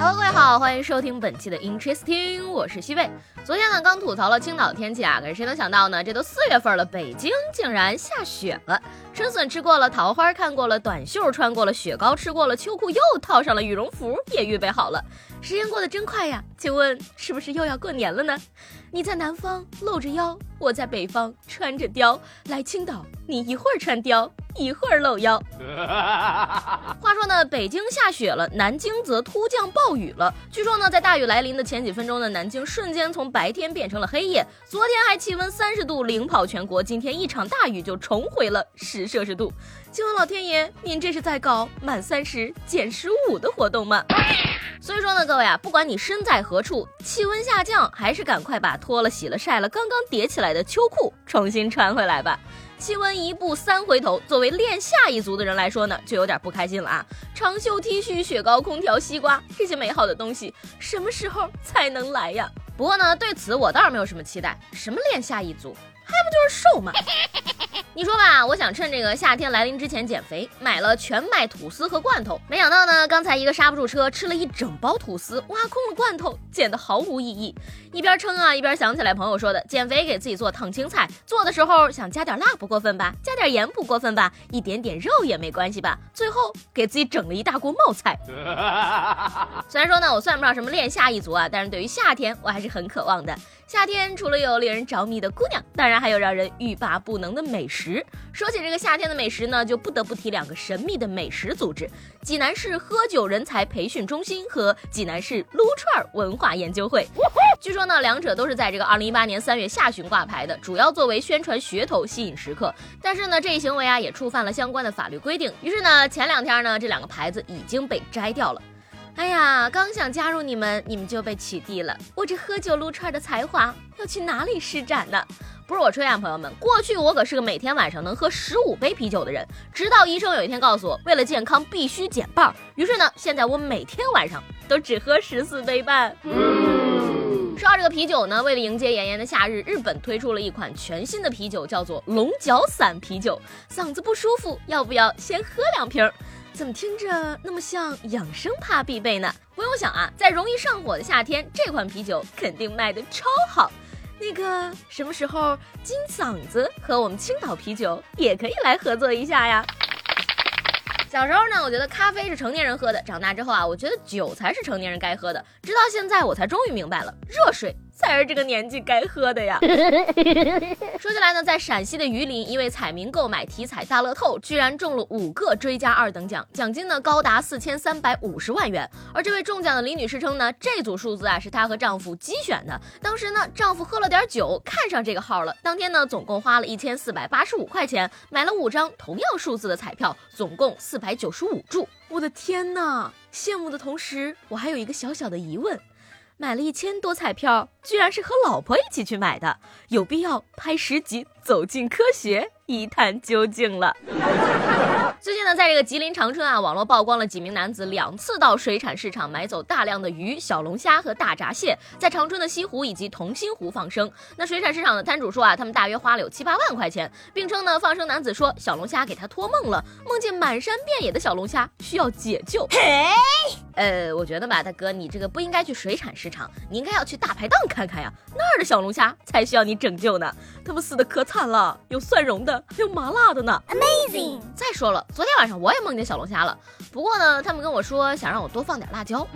Hello，各位好，欢迎收听本期的 Interesting，我是西贝。昨天呢，刚吐槽了青岛天气啊，可是谁能想到呢？这都四月份了，北京竟然下雪了。春笋吃过了，桃花看过了，短袖穿过了，雪糕吃过了，秋裤又套上了，羽绒服也预备好了。时间过得真快呀，请问是不是又要过年了呢？你在南方露着腰，我在北方穿着貂来青岛，你一会儿穿貂，一会儿露腰。话说呢，北京下雪了，南京则突降暴雨了。据说呢，在大雨来临的前几分钟呢，南京瞬间从白天变成了黑夜。昨天还气温三十度，领跑全国，今天一场大雨就重回了十摄氏度。请问老天爷，您这是在搞满三十减十五的活动吗？所以说呢，各位啊，不管你身在何处，气温下降，还是赶快把脱了、洗了、晒了、刚刚叠起来的秋裤重新穿回来吧。气温一步三回头，作为练夏一族的人来说呢，就有点不开心了啊。长袖 T 恤、雪糕、空调、西瓜这些美好的东西，什么时候才能来呀？不过呢，对此我倒是没有什么期待。什么练夏一族，还不就是瘦吗？你说吧，我想趁这个夏天来临之前减肥，买了全麦吐司和罐头。没想到呢，刚才一个刹不住车，吃了一整包吐司，挖空了罐头，减得毫无意义。一边称啊，一边想起来朋友说的，减肥给自己做烫青菜，做的时候想加点辣不过分吧，加点盐不过分吧，一点点肉也没关系吧。最后给自己整了一大锅冒菜。虽然说呢，我算不上什么练夏一族啊，但是对于夏天我还是很渴望的。夏天除了有令人着迷的姑娘，当然还有让人欲罢不能的美食。说起这个夏天的美食呢，就不得不提两个神秘的美食组织：济南市喝酒人才培训中心和济南市撸串文化研究会。据说呢，两者都是在这个二零一八年三月下旬挂牌的，主要作为宣传噱头，吸引食客。但是呢，这一行为啊，也触犯了相关的法律规定。于是呢，前两天呢，这两个牌子已经被摘掉了。哎呀，刚想加入你们，你们就被取缔了。我这喝酒撸串的才华要去哪里施展呢？不是我吹啊，朋友们，过去我可是个每天晚上能喝十五杯啤酒的人，直到医生有一天告诉我，为了健康必须减半。于是呢，现在我每天晚上都只喝十四杯半。嗯说到这个啤酒呢，为了迎接炎炎的夏日，日本推出了一款全新的啤酒，叫做龙角散啤酒。嗓子不舒服，要不要先喝两瓶？怎么听着那么像养生怕必备呢？不用想啊，在容易上火的夏天，这款啤酒肯定卖的超好。那个什么时候金嗓子和我们青岛啤酒也可以来合作一下呀？小时候呢，我觉得咖啡是成年人喝的；长大之后啊，我觉得酒才是成年人该喝的。直到现在，我才终于明白了，热水。才是这个年纪该喝的呀。说起来呢，在陕西的榆林，一位彩民购买体彩大乐透，居然中了五个追加二等奖，奖金呢高达四千三百五十万元。而这位中奖的李女士称呢，这组数字啊是她和丈夫机选的。当时呢，丈夫喝了点酒，看上这个号了。当天呢，总共花了一千四百八十五块钱，买了五张同样数字的彩票，总共四百九十五注。我的天哪！羡慕的同时，我还有一个小小的疑问。买了一千多彩票，居然是和老婆一起去买的，有必要拍十集走进科学一探究竟了。最近呢，在这个吉林长春啊，网络曝光了几名男子两次到水产市场买走大量的鱼、小龙虾和大闸蟹，在长春的西湖以及同心湖放生。那水产市场的摊主说啊，他们大约花了有七八万块钱，并称呢，放生男子说小龙虾给他托梦了，梦见满山遍野的小龙虾需要解救。嘿，呃，我觉得吧，大哥，你这个不应该去水产市场，你应该要去大排档看看呀，那儿的小龙虾才需要你拯救呢，他们死的可惨了，有蒜蓉的，还有麻辣的呢。Amazing！再说了。昨天晚上我也梦见小龙虾了，不过呢，他们跟我说想让我多放点辣椒。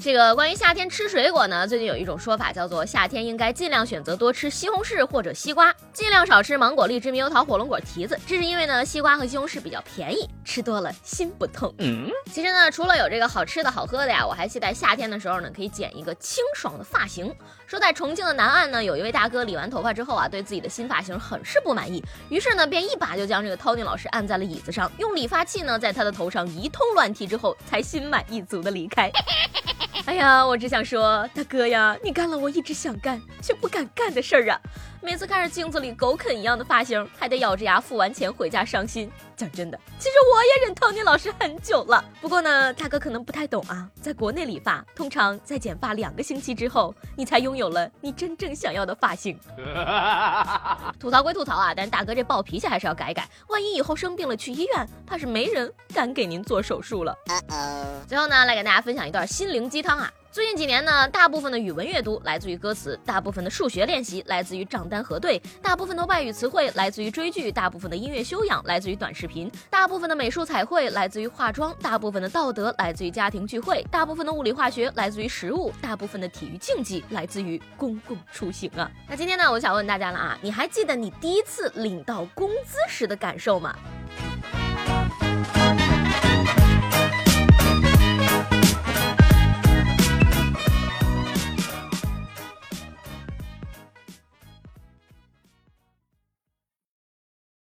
这个关于夏天吃水果呢，最近有一种说法叫做夏天应该尽量选择多吃西红柿或者西瓜，尽量少吃芒果、荔枝、猕猴桃、火龙果、提子。这是因为呢，西瓜和西红柿比较便宜，吃多了心不痛。嗯，其实呢，除了有这个好吃的好喝的呀，我还期待夏天的时候呢，可以剪一个清爽的发型。说在重庆的南岸呢，有一位大哥理完头发之后啊，对自己的新发型很是不满意，于是呢，便一把就将这个 Tony 老师按在了椅子上，用理发器呢在他的头上一通乱剃之后，才心满意足的离开。哎呀，我只想说，大哥呀，你干了我一直想干却不敢干的事儿啊！每次看着镜子里狗啃一样的发型，还得咬着牙付完钱回家伤心。讲真的，其实我也忍陶尼老师很久了。不过呢，大哥可能不太懂啊，在国内理发，通常在剪发两个星期之后，你才拥有了你真正想要的发型。吐槽归吐槽啊，但是大哥这暴脾气还是要改改，万一以后生病了去医院，怕是没人敢给您做手术了。最后呢，来给大家分享一段心灵鸡汤啊。最近几年呢，大部分的语文阅读来自于歌词，大部分的数学练习来自于账单核对，大部分的外语词汇来自于追剧，大部分的音乐修养来自于短视频，大部分的美术彩绘来自于化妆，大部分的道德来自于家庭聚会，大部分的物理化学来自于食物，大部分的体育竞技来自于公共出行啊。那今天呢，我想问大家了啊，你还记得你第一次领到工资时的感受吗？